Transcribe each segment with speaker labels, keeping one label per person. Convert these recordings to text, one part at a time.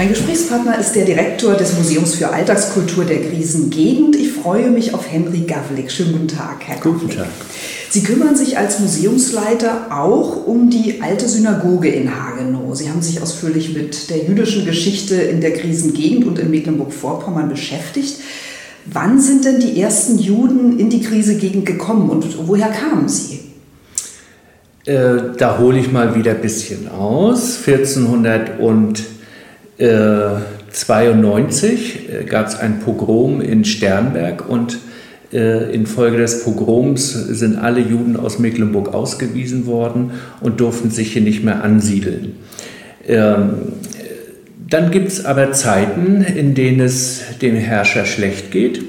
Speaker 1: Mein Gesprächspartner ist der Direktor des Museums für Alltagskultur der Krisengegend. Ich freue mich auf Henry Gavlik. Schönen guten Tag, Herr Gavlik.
Speaker 2: Guten Tag.
Speaker 1: Sie kümmern sich als Museumsleiter auch um die alte Synagoge in Hagenow. Sie haben sich ausführlich mit der jüdischen Geschichte in der Krisengegend und in Mecklenburg-Vorpommern beschäftigt. Wann sind denn die ersten Juden in die Krisengegend gekommen und woher kamen sie?
Speaker 3: Äh, da hole ich mal wieder ein bisschen aus. 1400 und 1992 gab es ein Pogrom in Sternberg und äh, infolge des Pogroms sind alle Juden aus Mecklenburg ausgewiesen worden und durften sich hier nicht mehr ansiedeln. Ähm, dann gibt es aber Zeiten, in denen es dem Herrscher schlecht geht.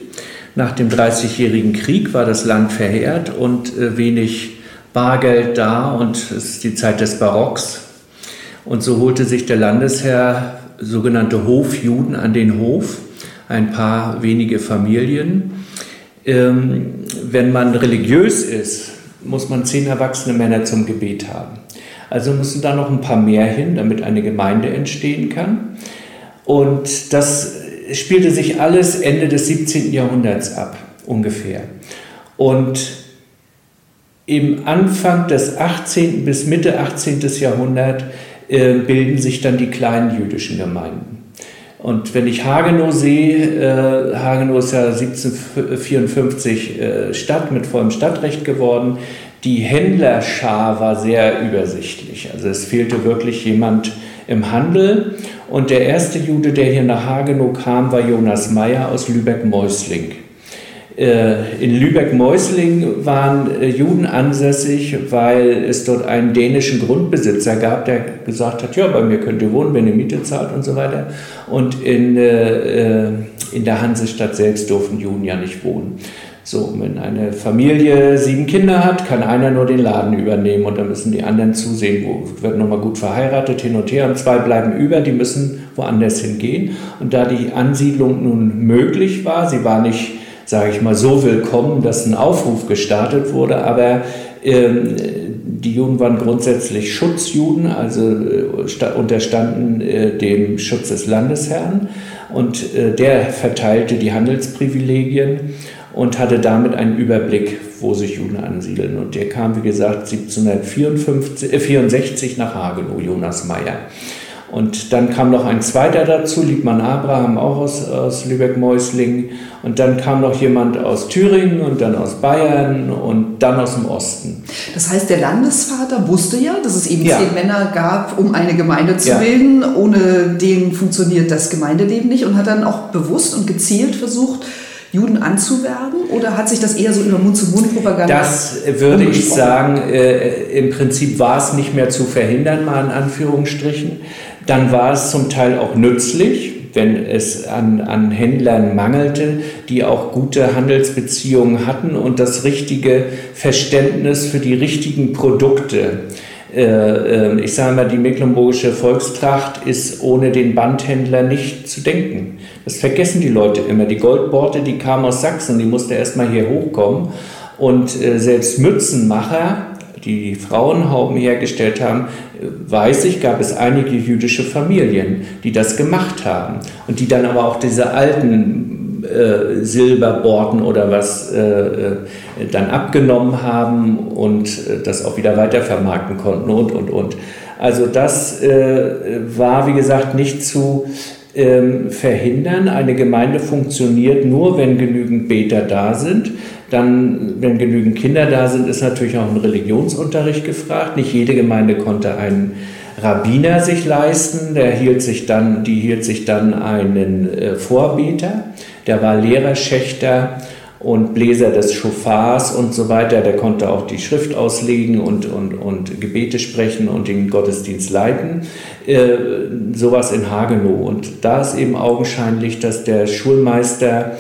Speaker 3: Nach dem Dreißigjährigen Krieg war das Land verheert und äh, wenig Bargeld da und es ist die Zeit des Barocks. Und so holte sich der Landesherr sogenannte Hofjuden an den Hof, ein paar wenige Familien. Ähm, wenn man religiös ist, muss man zehn erwachsene Männer zum Gebet haben. Also müssen da noch ein paar mehr hin, damit eine Gemeinde entstehen kann. Und das spielte sich alles Ende des 17. Jahrhunderts ab, ungefähr. Und im Anfang des 18. bis Mitte 18. Jahrhundert äh, bilden sich dann die kleinen jüdischen Gemeinden. Und wenn ich Hagenow sehe, äh, Hagenow ist ja 1754 äh, Stadt mit vollem Stadtrecht geworden, die Händlerschar war sehr übersichtlich. Also es fehlte wirklich jemand im Handel. Und der erste Jude, der hier nach Hagenow kam, war Jonas Meyer aus Lübeck-Meusling. Äh, in Lübeck-Meusling waren äh, Juden ansässig, weil es dort einen dänischen Grundbesitzer gab, der gesagt hat, ja, bei mir könnt ihr wohnen, wenn ihr Miete zahlt und so weiter. Und in, äh, in der Hansestadt selbst durften Juden ja nicht wohnen. So, wenn eine Familie sieben Kinder hat, kann einer nur den Laden übernehmen und dann müssen die anderen zusehen, wo wird nochmal gut verheiratet, hin und her und zwei bleiben über, die müssen woanders hingehen. Und da die Ansiedlung nun möglich war, sie war nicht, sage ich mal, so willkommen, dass ein Aufruf gestartet wurde, aber ähm, die Juden waren grundsätzlich Schutzjuden, also äh, unterstanden äh, dem Schutz des Landesherrn und äh, der verteilte die Handelsprivilegien und hatte damit einen Überblick, wo sich Juden ansiedeln. Und der kam, wie gesagt, 1764 nach Hagenow, Jonas Meyer. Und dann kam noch ein zweiter dazu, Liebmann Abraham, auch aus, aus Lübeck-Meusling. Und dann kam noch jemand aus Thüringen und dann aus Bayern und dann aus dem Osten.
Speaker 1: Das heißt, der Landesvater wusste ja, dass es eben ja. zehn Männer gab, um eine Gemeinde zu ja. bilden. Ohne den funktioniert das Gemeindeleben nicht und hat dann auch bewusst und gezielt versucht, Juden anzuwerben oder hat sich das eher so über Mund-zu-Mund-Propaganda?
Speaker 3: Das würde ich sagen, äh, im Prinzip war es nicht mehr zu verhindern, mal in Anführungsstrichen. Dann war es zum Teil auch nützlich, wenn es an, an Händlern mangelte, die auch gute Handelsbeziehungen hatten und das richtige Verständnis für die richtigen Produkte äh, ähm, ich sage mal, die mecklenburgische Volkstracht ist ohne den Bandhändler nicht zu denken. Das vergessen die Leute immer. Die Goldborte, die kam aus Sachsen, die musste erstmal hier hochkommen. Und äh, selbst Mützenmacher, die Frauenhauben hergestellt haben, weiß ich, gab es einige jüdische Familien, die das gemacht haben und die dann aber auch diese alten äh, Silberborten oder was äh, äh, dann abgenommen haben und äh, das auch wieder weitervermarkten konnten und, und, und. Also das äh, war, wie gesagt, nicht zu ähm, verhindern. Eine Gemeinde funktioniert nur, wenn genügend Beter da sind. Dann, wenn genügend Kinder da sind, ist natürlich auch ein Religionsunterricht gefragt. Nicht jede Gemeinde konnte einen Rabbiner sich leisten. Der hielt sich dann, die hielt sich dann einen äh, Vorbeter. Der war Lehrer, Schächter und Bläser des Schofars und so weiter. Der konnte auch die Schrift auslegen und, und, und Gebete sprechen und den Gottesdienst leiten. Äh, sowas in Hagenow. Und da ist eben augenscheinlich, dass der Schulmeister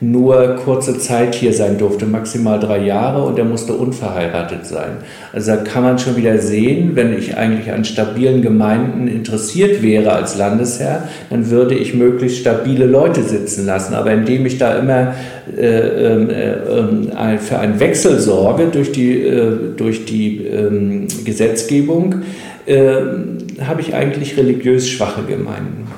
Speaker 3: nur kurze Zeit hier sein durfte, maximal drei Jahre, und er musste unverheiratet sein. Also da kann man schon wieder sehen, wenn ich eigentlich an stabilen Gemeinden interessiert wäre als Landesherr, dann würde ich möglichst stabile Leute sitzen lassen. Aber indem ich da immer äh, äh, äh, für einen Wechsel sorge durch die, äh, durch die ähm, Gesetzgebung, ähm, habe ich eigentlich religiös schwache Gemeinden.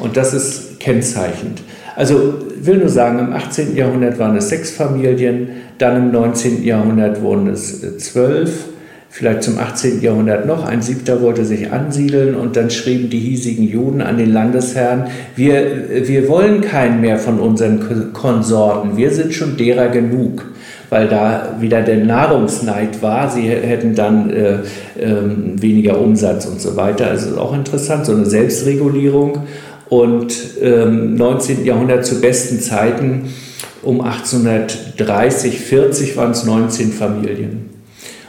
Speaker 3: Und das ist kennzeichnend. Also will nur sagen, im 18. Jahrhundert waren es sechs Familien, dann im 19. Jahrhundert wurden es äh, zwölf, vielleicht zum 18. Jahrhundert noch. Ein siebter wollte sich ansiedeln und dann schrieben die hiesigen Juden an den Landesherrn, wir, wir wollen keinen mehr von unseren Konsorten, wir sind schon derer genug weil da wieder der Nahrungsneid war. Sie hätten dann äh, äh, weniger Umsatz und so weiter. Also auch interessant, so eine Selbstregulierung und ähm, 19. Jahrhundert zu besten Zeiten um 1830, 40 waren es 19 Familien.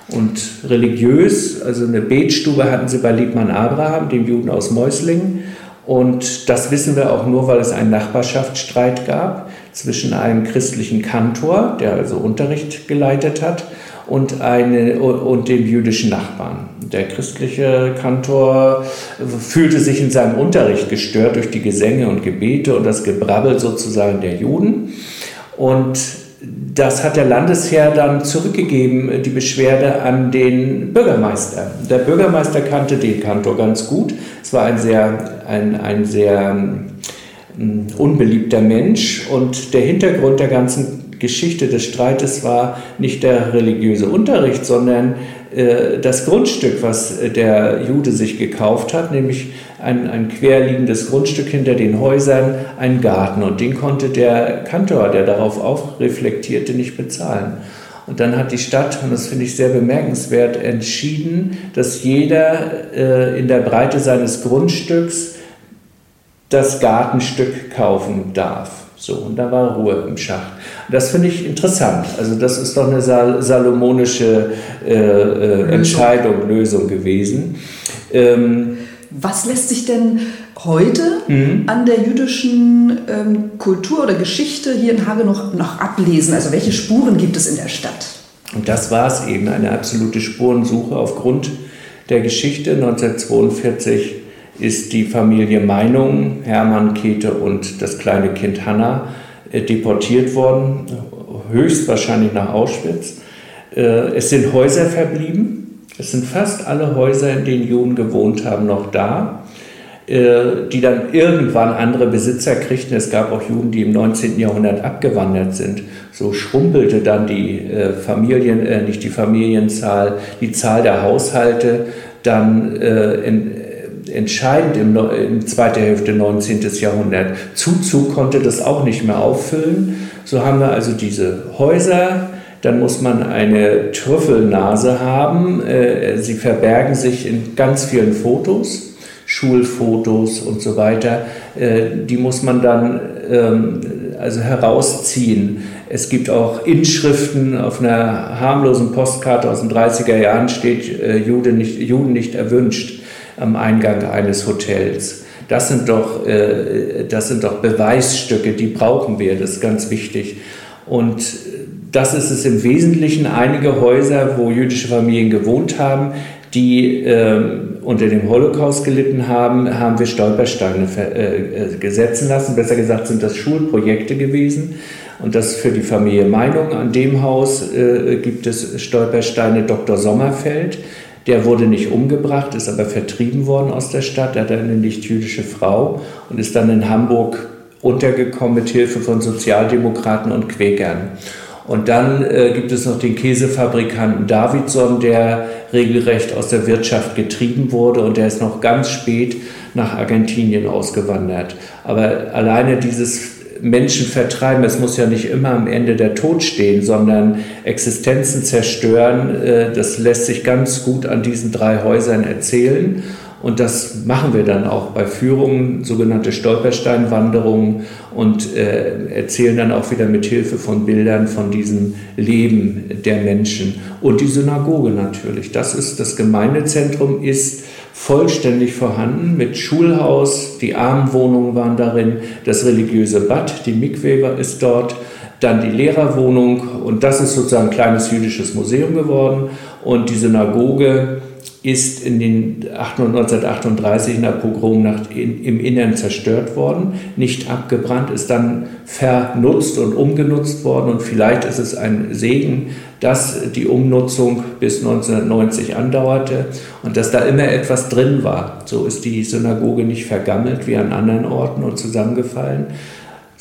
Speaker 3: Und religiös, also eine Betstube hatten sie bei Liebmann Abraham, dem Juden aus Mäuslingen. Und das wissen wir auch nur, weil es einen Nachbarschaftsstreit gab zwischen einem christlichen Kantor, der also Unterricht geleitet hat, und, eine, und dem jüdischen Nachbarn. Der christliche Kantor fühlte sich in seinem Unterricht gestört durch die Gesänge und Gebete und das Gebrabbel sozusagen der Juden. Und das hat der Landesherr dann zurückgegeben, die Beschwerde an den Bürgermeister. Der Bürgermeister kannte den Kantor ganz gut. Es war ein sehr, ein, ein sehr ähm, unbeliebter Mensch und der Hintergrund der ganzen Geschichte des Streites war nicht der religiöse Unterricht, sondern äh, das Grundstück, was äh, der Jude sich gekauft hat, nämlich ein, ein querliegendes Grundstück hinter den Häusern, ein Garten. Und den konnte der Kantor, der darauf auch reflektierte, nicht bezahlen. Und dann hat die Stadt, und das finde ich sehr bemerkenswert, entschieden, dass jeder äh, in der Breite seines Grundstücks das Gartenstück kaufen darf. So, und da war Ruhe im Schacht. Das finde ich interessant. Also das ist doch eine sal salomonische äh, äh, Entscheidung, Lösung gewesen.
Speaker 1: Ähm, Was lässt sich denn heute mhm. an der jüdischen ähm, Kultur oder Geschichte hier in Hage noch, noch ablesen? Also welche Spuren gibt es in der Stadt?
Speaker 3: Und das war es eben, eine absolute Spurensuche aufgrund der Geschichte 1942 ist die Familie Meinung, Hermann, Käthe und das kleine Kind Hanna äh, deportiert worden, höchstwahrscheinlich nach Auschwitz. Äh, es sind Häuser verblieben. Es sind fast alle Häuser, in denen Juden gewohnt haben, noch da, äh, die dann irgendwann andere Besitzer kriegten. Es gab auch Juden, die im 19. Jahrhundert abgewandert sind. So schrumpelte dann die Familien, nicht die Familienzahl, die Zahl der Haushalte dann in, entscheidend im, im zweiten Hälfte 19. Jahrhundert. Zuzug konnte das auch nicht mehr auffüllen. So haben wir also diese Häuser, dann muss man eine Trüffelnase haben. Äh, sie verbergen sich in ganz vielen Fotos, Schulfotos und so weiter. Äh, die muss man dann ähm, also herausziehen. Es gibt auch Inschriften auf einer harmlosen Postkarte aus den 30er Jahren steht äh, Juden nicht, Juden nicht erwünscht am Eingang eines Hotels. Das sind doch, äh, das sind doch Beweisstücke, die brauchen wir, das ist ganz wichtig. Und das ist es im Wesentlichen. Einige Häuser, wo jüdische Familien gewohnt haben, die äh, unter dem Holocaust gelitten haben, haben wir Stolpersteine äh, äh, gesetzen lassen. Besser gesagt sind das Schulprojekte gewesen. Und das für die Familie Meinung. An dem Haus äh, gibt es Stolpersteine Dr. Sommerfeld, der wurde nicht umgebracht, ist aber vertrieben worden aus der Stadt. Er hat eine nicht-jüdische Frau und ist dann in Hamburg untergekommen mit Hilfe von Sozialdemokraten und Quäkern. Und dann äh, gibt es noch den Käsefabrikanten Davidson, der regelrecht aus der Wirtschaft getrieben wurde und der ist noch ganz spät nach Argentinien ausgewandert. Aber alleine dieses Menschen vertreiben. Es muss ja nicht immer am Ende der Tod stehen, sondern Existenzen zerstören. Äh, das lässt sich ganz gut an diesen drei Häusern erzählen. Und das machen wir dann auch bei Führungen, sogenannte Stolpersteinwanderungen und äh, erzählen dann auch wieder mit Hilfe von Bildern von diesem Leben der Menschen. Und die Synagoge natürlich. Das ist das Gemeindezentrum ist vollständig vorhanden mit Schulhaus, die Armenwohnungen waren darin, das religiöse Bad, die Mikwe ist dort, dann die Lehrerwohnung und das ist sozusagen ein kleines jüdisches Museum geworden und die Synagoge ist in den 1938 in der Pogromnacht im Innern zerstört worden, nicht abgebrannt, ist dann vernutzt und umgenutzt worden und vielleicht ist es ein Segen, dass die Umnutzung bis 1990 andauerte und dass da immer etwas drin war. So ist die Synagoge nicht vergammelt wie an anderen Orten und zusammengefallen.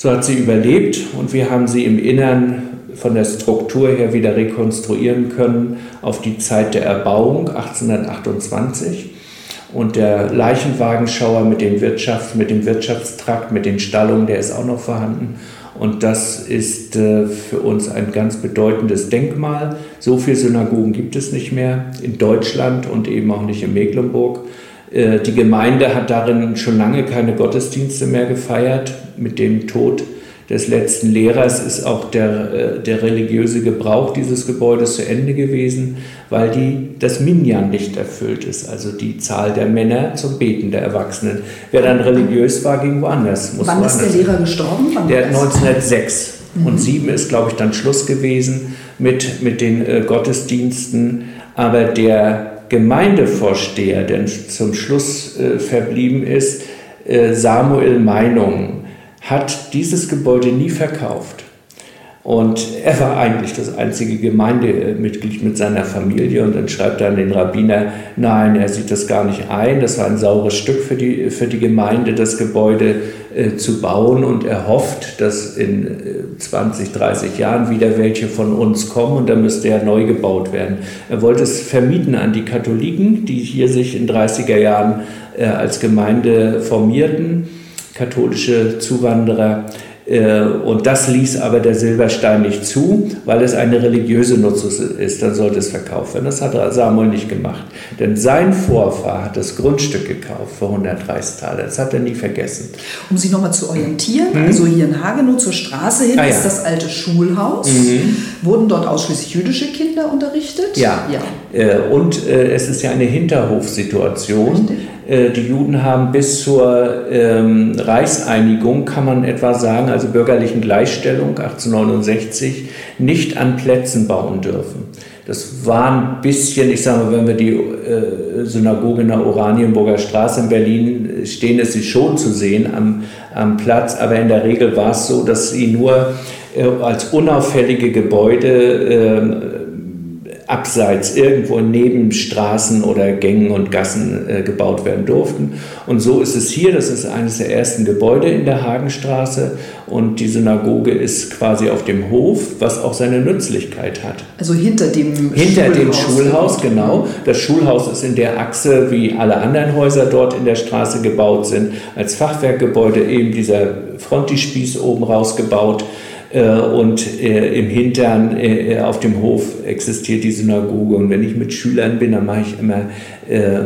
Speaker 3: So hat sie überlebt und wir haben sie im Innern von der Struktur her wieder rekonstruieren können auf die Zeit der Erbauung 1828. Und der Leichenwagenschauer mit dem, Wirtschafts-, mit dem Wirtschaftstrakt, mit den Stallungen, der ist auch noch vorhanden. Und das ist äh, für uns ein ganz bedeutendes Denkmal. So viele Synagogen gibt es nicht mehr in Deutschland und eben auch nicht in Mecklenburg. Äh, die Gemeinde hat darin schon lange keine Gottesdienste mehr gefeiert mit dem Tod des letzten Lehrers ist auch der, äh, der religiöse Gebrauch dieses Gebäudes zu Ende gewesen, weil die, das Minyan nicht erfüllt ist, also die Zahl der Männer zum Beten der Erwachsenen. Wer dann religiös war, ging woanders.
Speaker 1: Muss Wann woanders ist der Lehrer gestorben?
Speaker 3: Wann der 1906. Mhm. Und sieben ist, glaube ich, dann Schluss gewesen mit, mit den äh, Gottesdiensten. Aber der Gemeindevorsteher, der zum Schluss äh, verblieben ist, äh, Samuel Meinung, hat dieses Gebäude nie verkauft. Und er war eigentlich das einzige Gemeindemitglied mit seiner Familie. Und dann schreibt er an den Rabbiner, nein, er sieht das gar nicht ein, das war ein saures Stück für die, für die Gemeinde, das Gebäude äh, zu bauen. Und er hofft, dass in äh, 20, 30 Jahren wieder welche von uns kommen. Und dann müsste er neu gebaut werden. Er wollte es vermieten an die Katholiken, die hier sich in 30er Jahren äh, als Gemeinde formierten. Katholische Zuwanderer. Äh, und das ließ aber der Silberstein nicht zu, weil es eine religiöse Nutzung ist. Dann sollte es verkauft werden. Das hat Samuel nicht gemacht. Denn sein Vorfahr hat das Grundstück gekauft für 100 Reichstaler. Das hat er nie vergessen.
Speaker 1: Um sich nochmal zu orientieren, mhm. also hier in Hagenow zur Straße hin ah, ja. ist das alte Schulhaus. Mhm. Wurden dort ausschließlich jüdische Kinder unterrichtet?
Speaker 3: Ja. ja. Äh, und äh, es ist ja eine Hinterhofsituation. Äh, die Juden haben bis zur ähm, Reichseinigung, kann man etwa sagen, also bürgerlichen Gleichstellung 1869, nicht an Plätzen bauen dürfen. Das war ein bisschen, ich sage mal, wenn wir die äh, Synagoge in der Oranienburger Straße in Berlin stehen, ist sie schon zu sehen am, am Platz, aber in der Regel war es so, dass sie nur äh, als unauffällige Gebäude äh, abseits irgendwo in Nebenstraßen oder Gängen und Gassen äh, gebaut werden durften. Und so ist es hier, das ist eines der ersten Gebäude in der Hagenstraße und die Synagoge ist quasi auf dem Hof, was auch seine Nützlichkeit hat.
Speaker 1: Also hinter dem
Speaker 3: hinter Schulhaus. dem Schulhaus, genau. Das Schulhaus ist in der Achse, wie alle anderen Häuser dort in der Straße gebaut sind, als Fachwerkgebäude eben dieser Frontispieß oben rausgebaut. Äh, und äh, im Hintern äh, auf dem Hof existiert die Synagoge. Und wenn ich mit Schülern bin, dann mache ich immer,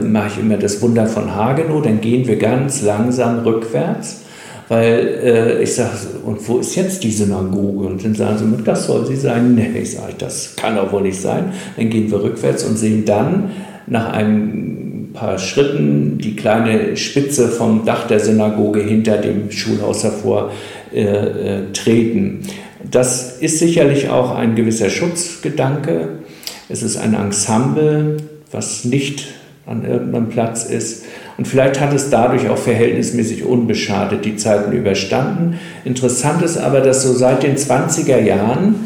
Speaker 3: mache ich immer das Wunder von Hagenow. Dann gehen wir ganz langsam rückwärts weil ich sage, und wo ist jetzt die Synagoge? Und dann sagen sie, das soll sie sein. Nee, ich sage, das kann auch wohl nicht sein. Dann gehen wir rückwärts und sehen dann nach ein paar Schritten die kleine Spitze vom Dach der Synagoge hinter dem Schulhaus hervor äh, äh, treten. Das ist sicherlich auch ein gewisser Schutzgedanke. Es ist ein Ensemble, was nicht an irgendeinem Platz ist. Und vielleicht hat es dadurch auch verhältnismäßig unbeschadet die Zeiten überstanden. Interessant ist aber, dass so seit den 20er Jahren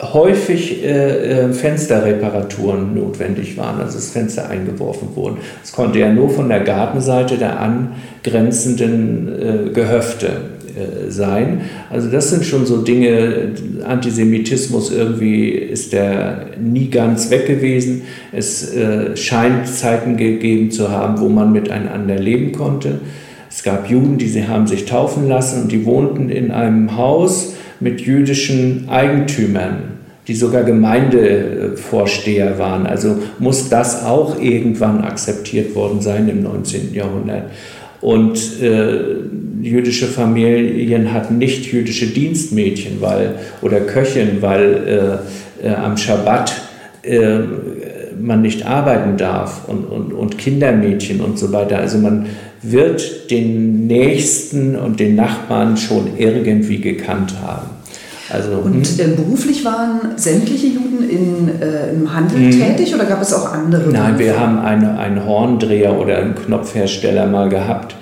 Speaker 3: häufig äh, äh, Fensterreparaturen notwendig waren, also das Fenster eingeworfen wurden. Es konnte ja nur von der Gartenseite der angrenzenden äh, Gehöfte sein. Also das sind schon so Dinge, Antisemitismus irgendwie ist der nie ganz weg gewesen. Es äh, scheint Zeiten gegeben zu haben, wo man miteinander leben konnte. Es gab Juden, die sie haben sich taufen lassen und die wohnten in einem Haus mit jüdischen Eigentümern die sogar Gemeindevorsteher waren. Also muss das auch irgendwann akzeptiert worden sein im 19. Jahrhundert. Und äh, jüdische Familien hatten nicht jüdische Dienstmädchen weil, oder Köchin, weil äh, äh, am Schabbat äh, man nicht arbeiten darf und, und, und Kindermädchen und so weiter. Also man wird den Nächsten und den Nachbarn schon irgendwie gekannt haben.
Speaker 1: Also, und äh, beruflich waren sämtliche Juden in, äh, im Handel mh. tätig oder gab es auch andere?
Speaker 3: Nein, Berufe? wir haben eine, einen Horndreher oder einen Knopfhersteller mal gehabt,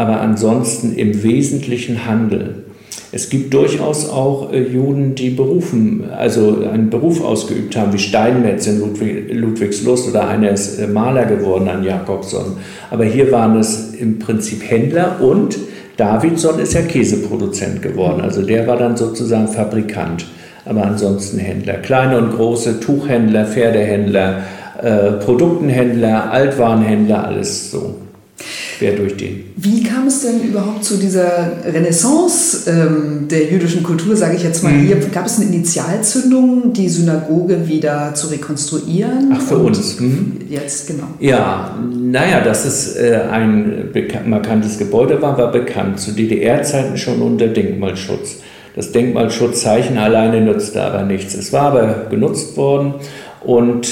Speaker 3: aber ansonsten im Wesentlichen Handel. Es gibt durchaus auch äh, Juden, die berufen, also einen Beruf ausgeübt haben, wie Steinmetz in Ludwig, Ludwigslust oder einer ist äh, Maler geworden an Jakobson. Aber hier waren es im Prinzip Händler und Davidson ist ja Käseproduzent geworden. Also der war dann sozusagen Fabrikant, aber ansonsten Händler. Kleine und große Tuchhändler, Pferdehändler, äh, Produktenhändler, Altwarenhändler, alles so quer durch den.
Speaker 1: Wie kam es denn überhaupt zu dieser Renaissance ähm, der jüdischen Kultur, sage ich jetzt mal? Mhm. Hier gab es eine Initialzündung, die Synagoge wieder zu rekonstruieren?
Speaker 3: Ach, für uns.
Speaker 1: Mhm. Jetzt, genau.
Speaker 3: Ja, naja, dass es äh, ein markantes Gebäude war, war bekannt. Zu DDR-Zeiten schon unter Denkmalschutz. Das Denkmalschutzzeichen alleine nutzte aber nichts. Es war aber genutzt worden und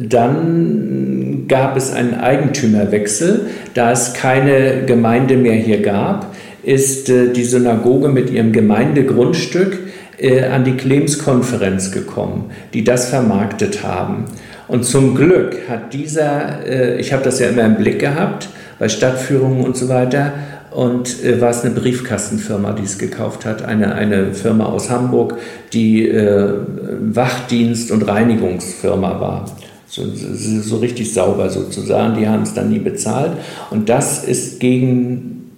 Speaker 3: dann gab es einen Eigentümerwechsel. Da es keine Gemeinde mehr hier gab, ist äh, die Synagoge mit ihrem Gemeindegrundstück äh, an die Clemens-Konferenz gekommen, die das vermarktet haben. Und zum Glück hat dieser, äh, ich habe das ja immer im Blick gehabt, bei Stadtführungen und so weiter, und äh, war es eine Briefkastenfirma, die es gekauft hat, eine, eine Firma aus Hamburg, die äh, Wachdienst- und Reinigungsfirma war. So, so, richtig sauber sozusagen, die haben es dann nie bezahlt. Und das ist gegen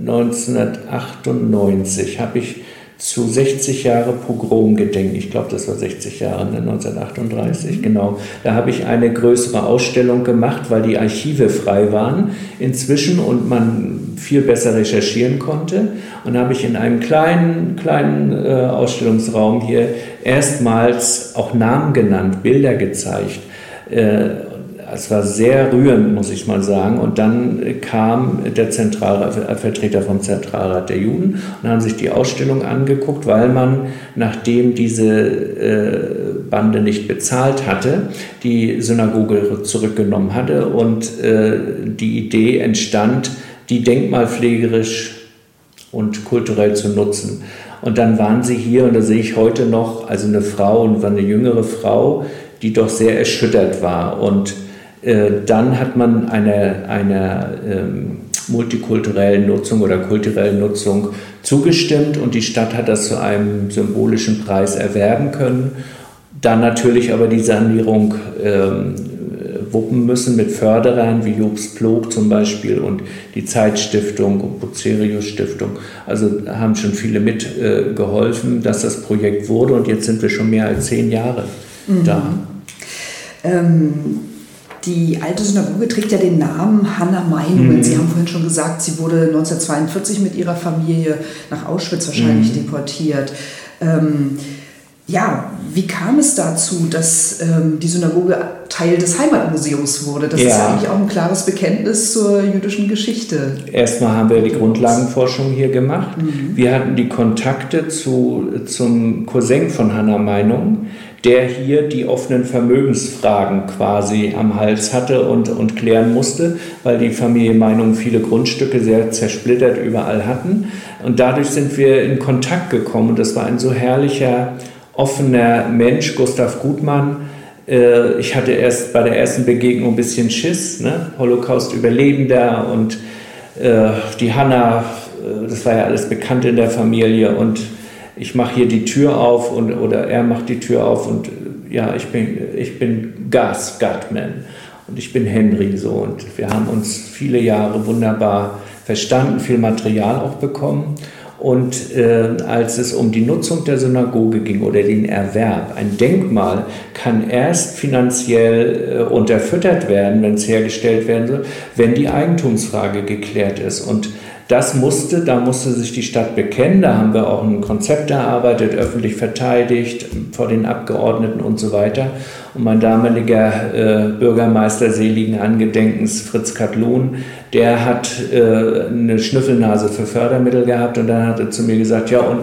Speaker 3: 1998, habe ich zu 60 Jahre Pogromgedenken, ich glaube, das war 60 Jahre, ne, 1938, mhm. genau. Da habe ich eine größere Ausstellung gemacht, weil die Archive frei waren inzwischen und man viel besser recherchieren konnte. Und habe ich in einem kleinen, kleinen äh, Ausstellungsraum hier erstmals auch Namen genannt, Bilder gezeigt. Äh, es war sehr rührend, muss ich mal sagen. Und dann kam der Zentralrat, Vertreter vom Zentralrat der Juden und haben sich die Ausstellung angeguckt, weil man, nachdem diese äh, Bande nicht bezahlt hatte, die Synagoge zurückgenommen hatte und äh, die Idee entstand, die denkmalpflegerisch und kulturell zu nutzen. Und dann waren sie hier, und da sehe ich heute noch, also eine Frau, und war eine jüngere Frau, die doch sehr erschüttert war und äh, dann hat man einer eine, ähm, multikulturellen Nutzung oder kulturellen Nutzung zugestimmt und die Stadt hat das zu einem symbolischen Preis erwerben können. Dann natürlich aber die Sanierung ähm, wuppen müssen mit Förderern wie Jobs Plog zum Beispiel und die Zeitstiftung und Bucerius Stiftung. Also haben schon viele mitgeholfen, äh, dass das Projekt wurde und jetzt sind wir schon mehr als zehn Jahre mhm. da.
Speaker 1: Ähm die alte Synagoge trägt ja den Namen Hanna Meinungen. Mhm. Sie haben vorhin schon gesagt, sie wurde 1942 mit ihrer Familie nach Auschwitz wahrscheinlich mhm. deportiert. Ähm, ja, wie kam es dazu, dass ähm, die Synagoge Teil des Heimatmuseums wurde? Das ja. ist ja eigentlich auch ein klares Bekenntnis zur jüdischen Geschichte.
Speaker 3: Erstmal haben wir die Grundlagenforschung hier gemacht. Mhm. Wir hatten die Kontakte zu, zum Cousin von Hannah Meinung, der hier die offenen Vermögensfragen quasi am Hals hatte und, und klären musste, weil die Familie Meinung viele Grundstücke sehr zersplittert überall hatten. Und dadurch sind wir in Kontakt gekommen und das war ein so herrlicher, offener Mensch, Gustav Gutmann. Äh, ich hatte erst bei der ersten Begegnung ein bisschen Schiss, ne? Holocaust-Überlebender und äh, die Hanna, äh, das war ja alles bekannt in der Familie und ich mache hier die Tür auf und, oder er macht die Tür auf und ja, ich bin, ich bin Gas Gutman und ich bin Henry so und wir haben uns viele Jahre wunderbar verstanden, viel Material auch bekommen. Und äh, als es um die Nutzung der Synagoge ging oder den Erwerb, ein Denkmal kann erst finanziell äh, unterfüttert werden, wenn es hergestellt werden soll, wenn die Eigentumsfrage geklärt ist. Und das musste, da musste sich die Stadt bekennen. Da haben wir auch ein Konzept erarbeitet, öffentlich verteidigt vor den Abgeordneten und so weiter. Und mein damaliger äh, Bürgermeister seligen Angedenkens, Fritz Katlun, der hat äh, eine Schnüffelnase für Fördermittel gehabt und dann hat er zu mir gesagt, ja und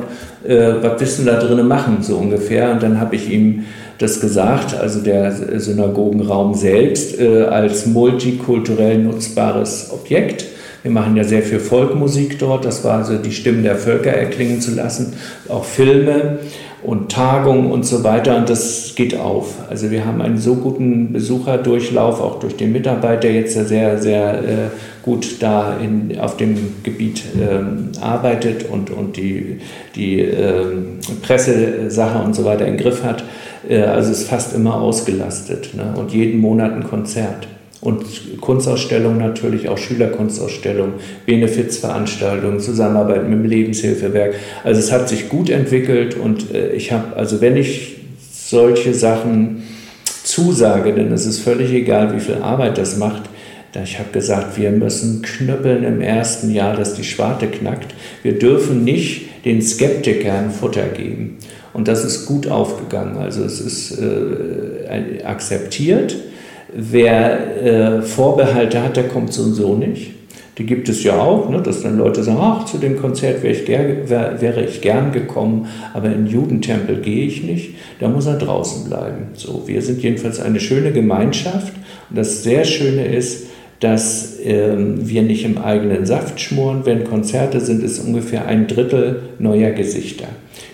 Speaker 3: äh, was willst du da drinnen machen, so ungefähr. Und dann habe ich ihm das gesagt, also der Synagogenraum selbst äh, als multikulturell nutzbares Objekt Wir machen ja sehr viel Volkmusik dort, das war also die Stimmen der Völker erklingen zu lassen, auch Filme und Tagungen und so weiter und das geht auf. Also wir haben einen so guten Besucherdurchlauf, auch durch den Mitarbeiter, der jetzt sehr, sehr äh, gut da in, auf dem Gebiet ähm, arbeitet und, und die, die ähm, Pressesache und so weiter im Griff hat. Äh, also es ist fast immer ausgelastet ne? und jeden Monat ein Konzert. Und Kunstausstellungen natürlich, auch Schülerkunstausstellungen, Benefizveranstaltungen, Zusammenarbeit mit dem Lebenshilfewerk. Also es hat sich gut entwickelt und äh, ich habe, also wenn ich solche Sachen zusage, denn es ist völlig egal, wie viel Arbeit das macht, ich habe gesagt, wir müssen knüppeln im ersten Jahr, dass die Schwarte knackt. Wir dürfen nicht den Skeptikern Futter geben. Und das ist gut aufgegangen. Also es ist äh, akzeptiert Wer äh, Vorbehalte hat, der kommt so und so nicht. Die gibt es ja auch, ne, dass dann Leute sagen, ach, zu dem Konzert wäre ich, wär, wäre ich gern gekommen, aber in den Judentempel gehe ich nicht. Da muss er draußen bleiben. So, wir sind jedenfalls eine schöne Gemeinschaft. Und das sehr Schöne ist, dass ähm, wir nicht im eigenen Saft schmoren. Wenn Konzerte sind, ist ungefähr ein Drittel neuer Gesichter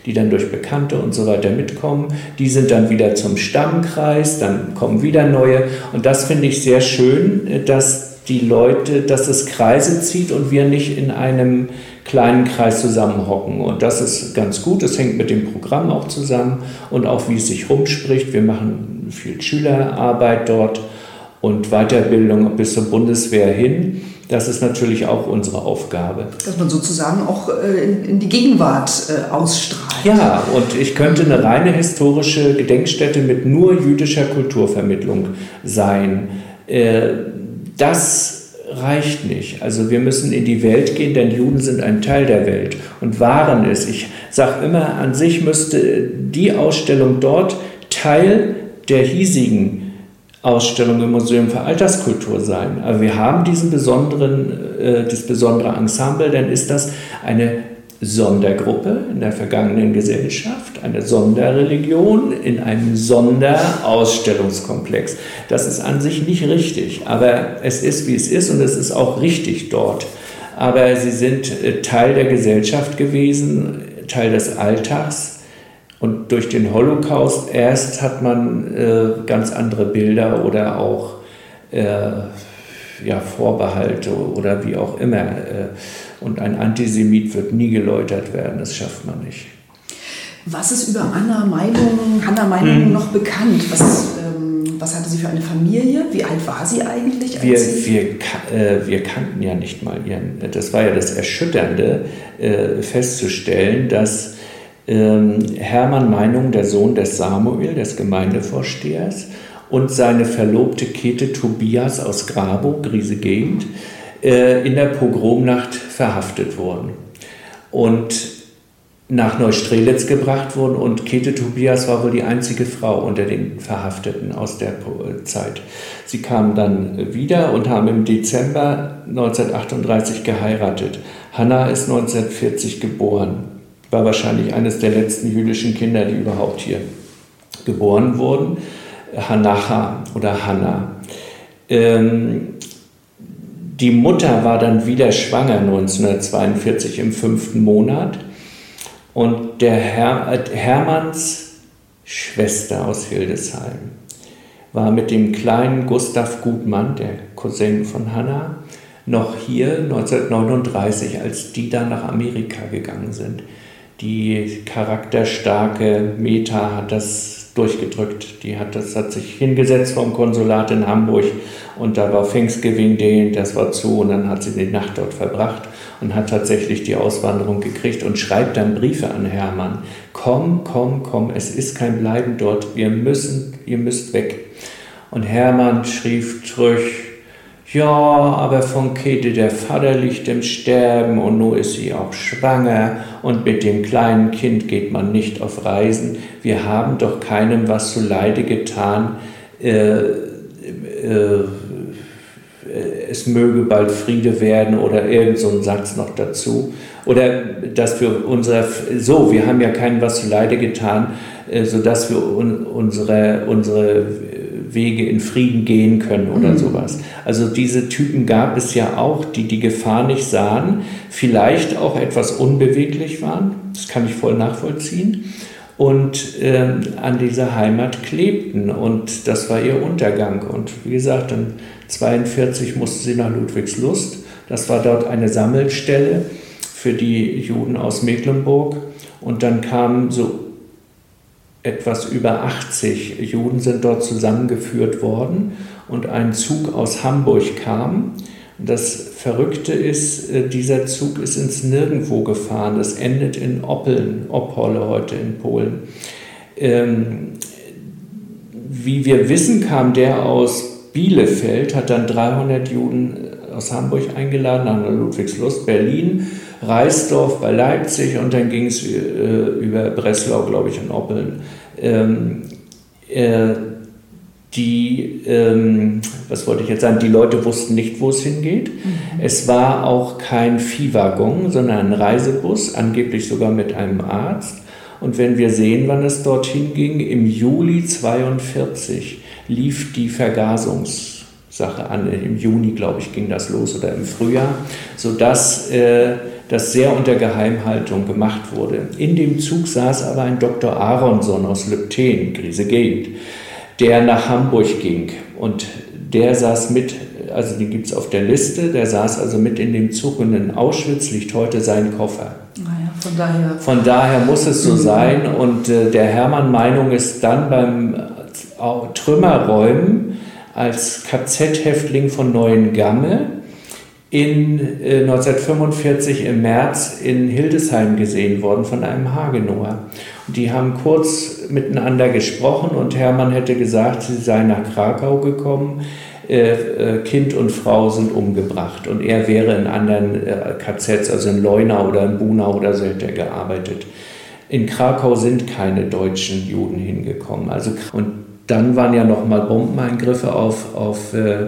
Speaker 3: die dann durch Bekannte und so weiter mitkommen. Die sind dann wieder zum Stammkreis, dann kommen wieder neue. Und das finde ich sehr schön, dass die Leute, dass es Kreise zieht und wir nicht in einem kleinen Kreis zusammenhocken. Und das ist ganz gut. Das hängt mit dem Programm auch zusammen und auch wie es sich rumspricht. Wir machen viel Schülerarbeit dort und Weiterbildung bis zur Bundeswehr hin. Das ist natürlich auch unsere Aufgabe.
Speaker 1: Dass man sozusagen auch äh, in, die Gegenwart äh, ausstrahlt.
Speaker 3: Ja, und ich könnte eine reine historische Gedenkstätte mit nur jüdischer Kulturvermittlung sein. Äh, das reicht nicht. Also wir müssen in die Welt gehen, denn Juden sind ein Teil der Welt und waren es. Ich sage immer, an sich müsste die Ausstellung dort Teil der hiesigen Ausstellung im Museum für Alterskultur sein. Aber wir haben diesen besonderen, äh, das besondere Ensemble, dann ist das eine Sondergruppe in der vergangenen Gesellschaft, eine Sonderreligion in einem Sonderausstellungskomplex. Das ist an sich nicht richtig, aber es ist, wie es ist und es ist auch richtig dort. Aber sie sind äh, Teil der Gesellschaft gewesen, Teil des Alltags und durch den Holocaust erst hat man äh, ganz andere Bilder oder auch äh, ja, Vorbehalte oder wie auch immer. Äh, und ein Antisemit wird nie geläutert werden, das schafft man nicht.
Speaker 1: Was ist über Anna Meinung, Hanna Meinung hm. noch bekannt? Was, ähm, was hatte sie für eine Familie? Wie alt war sie eigentlich?
Speaker 3: Wir, wir, äh, wir kannten ja nicht mal ihren. Das war ja das Erschütternde, äh, festzustellen, dass Hermann Meinung, der Sohn des Samuel, des Gemeindevorstehers, und seine Verlobte Käthe Tobias aus Grabow, Griese Gegend, äh, in der Pogromnacht verhaftet wurden und nach Neustrelitz gebracht wurden. Und Käthe Tobias war wohl die einzige Frau unter den Verhafteten aus der Zeit. Sie kamen dann wieder und haben im Dezember 1938 geheiratet. Hanna ist 1940 geboren war wahrscheinlich eines der letzten jüdischen Kinder, die überhaupt hier geboren wurden. Hanacha oder Hanna. Ähm, die Mutter war dann wieder schwanger 1942 im fünften Monat und der Her äh, Hermanns Schwester aus Hildesheim war mit dem kleinen Gustav Gutmann, der Cousin von Hanna, noch hier 1939, als die dann nach Amerika gegangen sind die charakterstarke Meta hat das durchgedrückt. Die hat das hat sich hingesetzt vom Konsulat in Hamburg und da war Thanksgiving Day, das war zu und dann hat sie die Nacht dort verbracht und hat tatsächlich die Auswanderung gekriegt und schreibt dann Briefe an Hermann. Komm, komm, komm, es ist kein Bleiben dort, wir müssen, ihr müsst weg. Und Hermann schrieb zurück, ja, aber von Käthe, der Vater liegt im Sterben und nun ist sie auch schwanger und mit dem kleinen Kind geht man nicht auf Reisen. Wir haben doch keinem was zu Leide getan. Äh, äh, es möge bald Friede werden oder irgend so ein Satz noch dazu. Oder dass wir unser, so, wir haben ja keinem was zu Leide getan, äh, sodass wir un, unsere, unsere Wege in Frieden gehen können oder mhm. sowas. Also diese Typen gab es ja auch, die die Gefahr nicht sahen, vielleicht auch etwas unbeweglich waren, das kann ich voll nachvollziehen, und äh, an dieser Heimat klebten und das war ihr Untergang. Und wie gesagt, dann 1942 musste sie nach Ludwigslust. Das war dort eine Sammelstelle für die Juden aus Mecklenburg. Und dann kamen so etwas über 80 Juden sind dort zusammengeführt worden und ein Zug aus Hamburg kam. Das Verrückte ist, äh, dieser Zug ist ins Nirgendwo gefahren. Das endet in Oppeln, Oppolle heute in Polen. Ähm, wie wir wissen, kam der aus Bielefeld, hat dann 300 Juden aus Hamburg eingeladen, nach Ludwigslust, Berlin, Reisdorf bei Leipzig und dann ging es äh, über Breslau, glaube ich, und Oppeln. Ähm, äh, die, ähm, was wollte ich jetzt sagen, die Leute wussten nicht, wo es hingeht. Mhm. Es war auch kein Viehwaggon, sondern ein Reisebus, angeblich sogar mit einem Arzt. Und wenn wir sehen, wann es dorthin ging, im Juli 42 lief die Vergasungs- Sache an. Im Juni, glaube ich, ging das los oder im Frühjahr, sodass äh, das sehr unter Geheimhaltung gemacht wurde. In dem Zug saß aber ein Dr. Aronson aus Lübten, Grise Gegend, der nach Hamburg ging und der saß mit, also den gibt es auf der Liste, der saß also mit in dem Zug und in Auschwitz liegt heute sein Koffer.
Speaker 1: Naja, von daher.
Speaker 3: Von daher muss es so mhm. sein und äh, der Hermann Meinung ist dann beim äh, Trümmerräumen als KZ-Häftling von Neuengamme in äh, 1945 im März in Hildesheim gesehen worden von einem Hagenower. Und die haben kurz miteinander gesprochen und Hermann hätte gesagt, sie sei nach Krakau gekommen. Äh, äh kind und Frau sind umgebracht und er wäre in anderen äh, KZs, also in Leuna oder in Buna oder so hätte er gearbeitet. In Krakau sind keine deutschen Juden hingekommen. Also, und dann waren ja nochmal Bombeneingriffe auf, auf äh,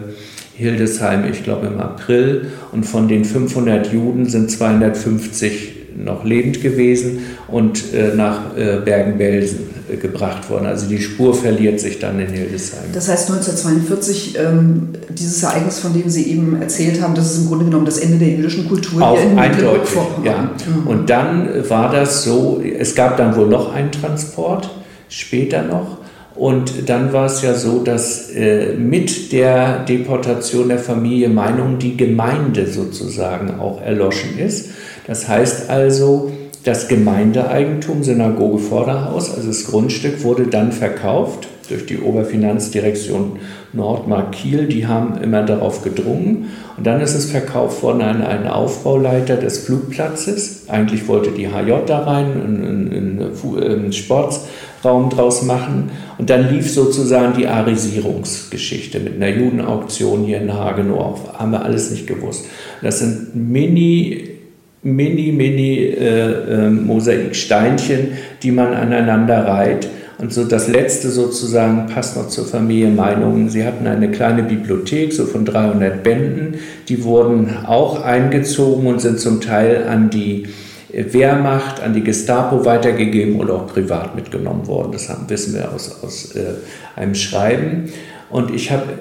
Speaker 3: Hildesheim, ich glaube im April. Und von den 500 Juden sind 250 noch lebend gewesen und äh, nach äh, Bergen-Belsen äh, gebracht worden. Also die Spur verliert sich dann in Hildesheim.
Speaker 1: Das heißt 1942, ähm, dieses Ereignis, von dem Sie eben erzählt haben, das ist im Grunde genommen das Ende der jüdischen Kultur
Speaker 3: Auch hier in eindeutig, ja. Mhm. Und dann war das so, es gab dann wohl noch einen Transport, später noch. Und dann war es ja so, dass äh, mit der Deportation der Familie Meinung die Gemeinde sozusagen auch erloschen ist. Das heißt also, das Gemeindeeigentum, Synagoge Vorderhaus, also das Grundstück, wurde dann verkauft durch die Oberfinanzdirektion Nordmark Kiel. Die haben immer darauf gedrungen. Und dann ist es verkauft worden an einen Aufbauleiter des Flugplatzes. Eigentlich wollte die HJ da rein, einen Sportraum draus machen. Und dann lief sozusagen die Arisierungsgeschichte mit einer Judenauktion hier in Hagenow. Haben wir alles nicht gewusst. Das sind Mini- mini, mini äh, äh, Mosaiksteinchen, die man aneinander reiht. Und so das letzte sozusagen passt noch zur Familie Meinungen. Sie hatten eine kleine Bibliothek, so von 300 Bänden. Die wurden auch eingezogen und sind zum Teil an die Wehrmacht, an die Gestapo weitergegeben oder auch privat mitgenommen worden. Das haben, wissen wir aus, aus äh, einem Schreiben. Und ich, hab, äh,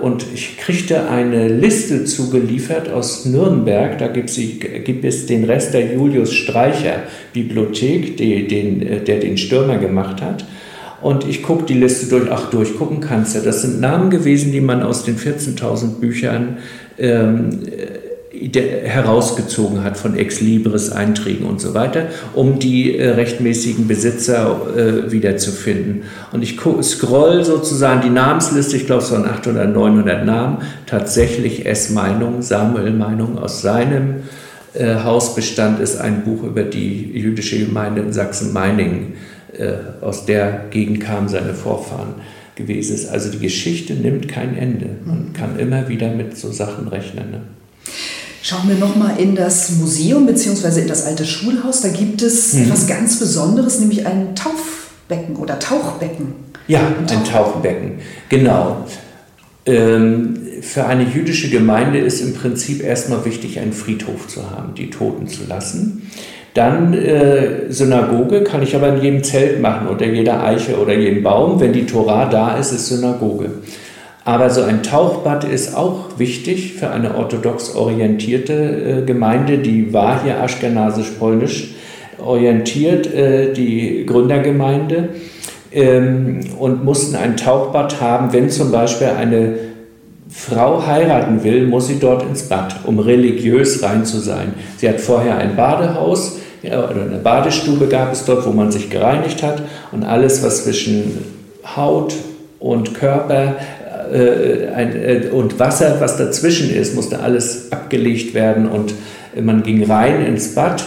Speaker 3: und ich kriegte eine Liste zugeliefert aus Nürnberg. Da gibt es den Rest der Julius Streicher Bibliothek, die, den, äh, der den Stürmer gemacht hat. Und ich gucke die Liste durch. Ach, durchgucken kannst du. Das sind Namen gewesen, die man aus den 14.000 Büchern ähm, herausgezogen hat von Ex Libris Einträgen und so weiter, um die äh, rechtmäßigen Besitzer äh, wiederzufinden. Und ich scroll sozusagen die Namensliste, ich glaube es waren 800, 900 Namen, tatsächlich S-Meinung, Samuel-Meinung aus seinem äh, Hausbestand ist ein Buch über die jüdische Gemeinde in Sachsen-Meiningen. Äh, aus der Gegend kamen seine Vorfahren gewesen ist. Also die Geschichte nimmt kein Ende. Man kann immer wieder mit so Sachen rechnen. Ne?
Speaker 1: Schauen wir nochmal in das Museum bzw. in das alte Schulhaus. Da gibt es mhm. etwas ganz Besonderes, nämlich ein Taufbecken oder Tauchbecken.
Speaker 3: Ja, ein Tauchbecken, genau. Ähm, für eine jüdische Gemeinde ist im Prinzip erstmal wichtig, einen Friedhof zu haben, die Toten zu lassen. Dann äh, Synagoge kann ich aber in jedem Zelt machen, unter jeder Eiche oder jedem Baum. Wenn die Tora da ist, ist Synagoge. Aber so ein Tauchbad ist auch wichtig für eine orthodox orientierte äh, Gemeinde, die war hier aschkenasisch-polnisch orientiert, äh, die Gründergemeinde, ähm, und mussten ein Tauchbad haben, wenn zum Beispiel eine Frau heiraten will, muss sie dort ins Bad, um religiös rein zu sein. Sie hat vorher ein Badehaus ja, oder eine Badestube gab es dort, wo man sich gereinigt hat und alles, was zwischen Haut und Körper äh, ein, äh, und Wasser, was dazwischen ist, musste alles abgelegt werden und man ging rein ins Bad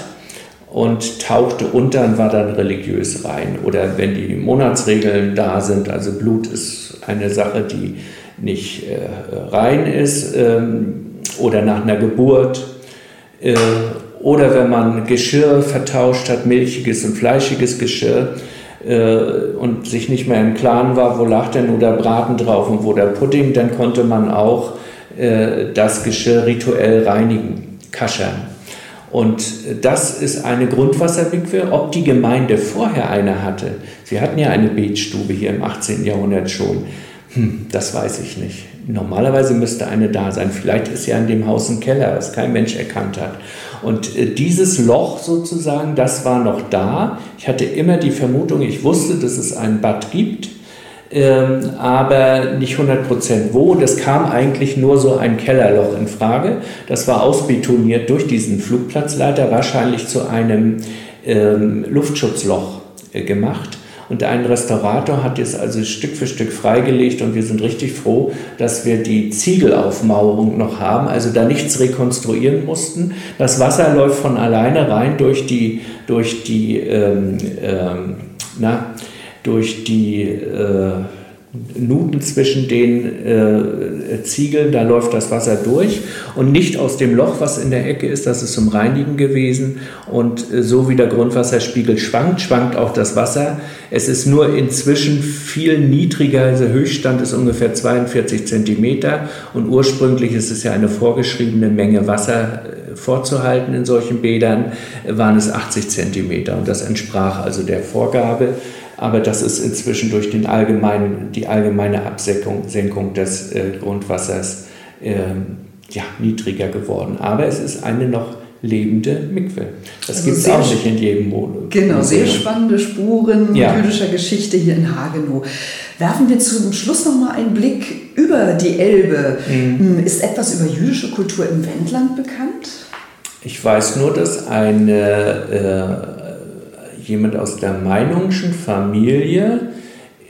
Speaker 3: und tauchte unter und war dann religiös rein. Oder wenn die Monatsregeln da sind, also Blut ist eine Sache, die nicht äh, rein ist, ähm, oder nach einer Geburt, äh, oder wenn man Geschirr vertauscht hat, milchiges und fleischiges Geschirr, äh, und sich nicht mehr im Klaren war, wo lag denn nur der Braten drauf und wo der Pudding, dann konnte man auch äh, das Geschirr rituell reinigen, kaschern. Und das ist eine Grundwasserwickel. Ob die Gemeinde vorher eine hatte, sie hatten ja eine Betstube hier im 18. Jahrhundert schon, hm, das weiß ich nicht. Normalerweise müsste eine da sein. Vielleicht ist ja in dem Haus ein Keller, was kein Mensch erkannt hat. Und äh, dieses Loch sozusagen, das war noch da. Ich hatte immer die Vermutung, ich wusste, dass es ein Bad gibt, ähm, aber nicht 100 Prozent wo. Das kam eigentlich nur so ein Kellerloch in Frage. Das war ausbetoniert durch diesen Flugplatzleiter, wahrscheinlich zu einem ähm, Luftschutzloch äh, gemacht. Und ein Restaurator hat es also Stück für Stück freigelegt und wir sind richtig froh, dass wir die Ziegelaufmauerung noch haben, also da nichts rekonstruieren mussten. Das Wasser läuft von alleine rein durch die, durch die, ähm, ähm, na, durch die äh, Nuten zwischen den äh, Ziegeln, da läuft das Wasser durch und nicht aus dem Loch, was in der Ecke ist, das ist zum Reinigen gewesen. Und äh, so wie der Grundwasserspiegel schwankt, schwankt auch das Wasser. Es ist nur inzwischen viel niedriger, also Höchststand ist ungefähr 42 Zentimeter und ursprünglich ist es ja eine vorgeschriebene Menge Wasser äh, vorzuhalten in solchen Bädern, waren es 80 Zentimeter und das entsprach also der Vorgabe aber das ist inzwischen durch den allgemeinen, die allgemeine Absenkung Senkung des äh, Grundwassers äh, ja, niedriger geworden. Aber es ist eine noch lebende Mikwe. Das also gibt es auch nicht in jedem Monat.
Speaker 1: Genau, sehr spannende Spuren ja. jüdischer Geschichte hier in Hagenow. Werfen wir zum Schluss noch mal einen Blick über die Elbe. Mhm. Hm, ist etwas über jüdische Kultur im Wendland bekannt?
Speaker 3: Ich weiß nur, dass eine äh, jemand aus der Meinungschen Familie,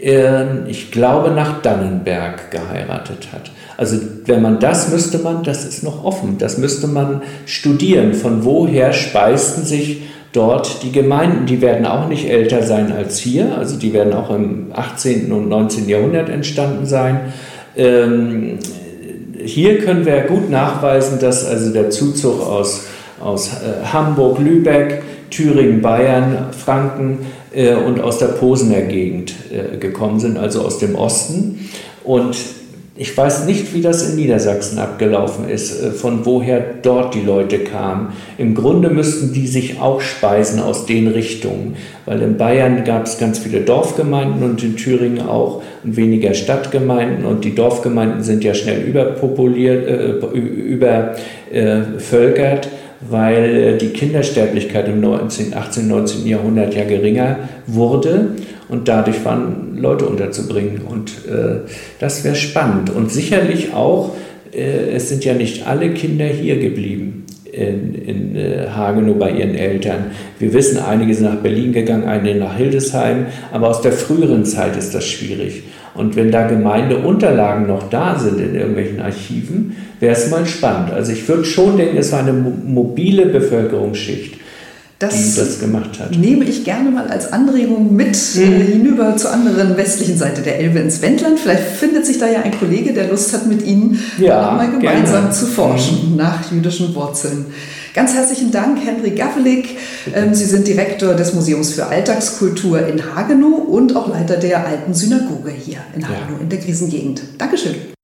Speaker 3: äh, ich glaube, nach Dannenberg geheiratet hat. Also wenn man das müsste man, das ist noch offen, das müsste man studieren. Von woher speisten sich dort die Gemeinden? Die werden auch nicht älter sein als hier, also die werden auch im 18. und 19. Jahrhundert entstanden sein. Ähm, hier können wir gut nachweisen, dass also der Zuzug aus, aus äh, Hamburg, Lübeck, Thüringen, Bayern, Franken äh, und aus der Posener Gegend äh, gekommen sind, also aus dem Osten. Und ich weiß nicht, wie das in Niedersachsen abgelaufen ist, äh, von woher dort die Leute kamen. Im Grunde müssten die sich auch speisen aus den Richtungen, weil in Bayern gab es ganz viele Dorfgemeinden und in Thüringen auch weniger Stadtgemeinden und die Dorfgemeinden sind ja schnell überpopuliert, äh, übervölkert weil äh, die Kindersterblichkeit im 19, 18, 19. Jahrhundert ja geringer wurde und dadurch waren Leute unterzubringen. Und äh, das wäre spannend. Und sicherlich auch, äh, es sind ja nicht alle Kinder hier geblieben in, in äh, Hagenow bei ihren Eltern. Wir wissen, einige sind nach Berlin gegangen, einige nach Hildesheim, aber aus der früheren Zeit ist das schwierig. Und wenn da Gemeindeunterlagen noch da sind in irgendwelchen Archiven, wäre es mal spannend. Also ich würde schon denken, es war eine mobile Bevölkerungsschicht. Das, die das gemacht hat.
Speaker 1: Nehme ich gerne mal als Anregung mit mhm. äh, hinüber zur anderen westlichen Seite der Elbe ins Wendland. Vielleicht findet sich da ja ein Kollege, der Lust hat, mit Ihnen ja, mal gemeinsam gerne. zu forschen mhm. nach jüdischen Wurzeln. Ganz herzlichen Dank, Henry Gavlik. Ähm, Sie sind Direktor des Museums für Alltagskultur in Hagenow und auch Leiter der alten Synagoge hier in Hagenow ja. in der Krisengegend. Dankeschön.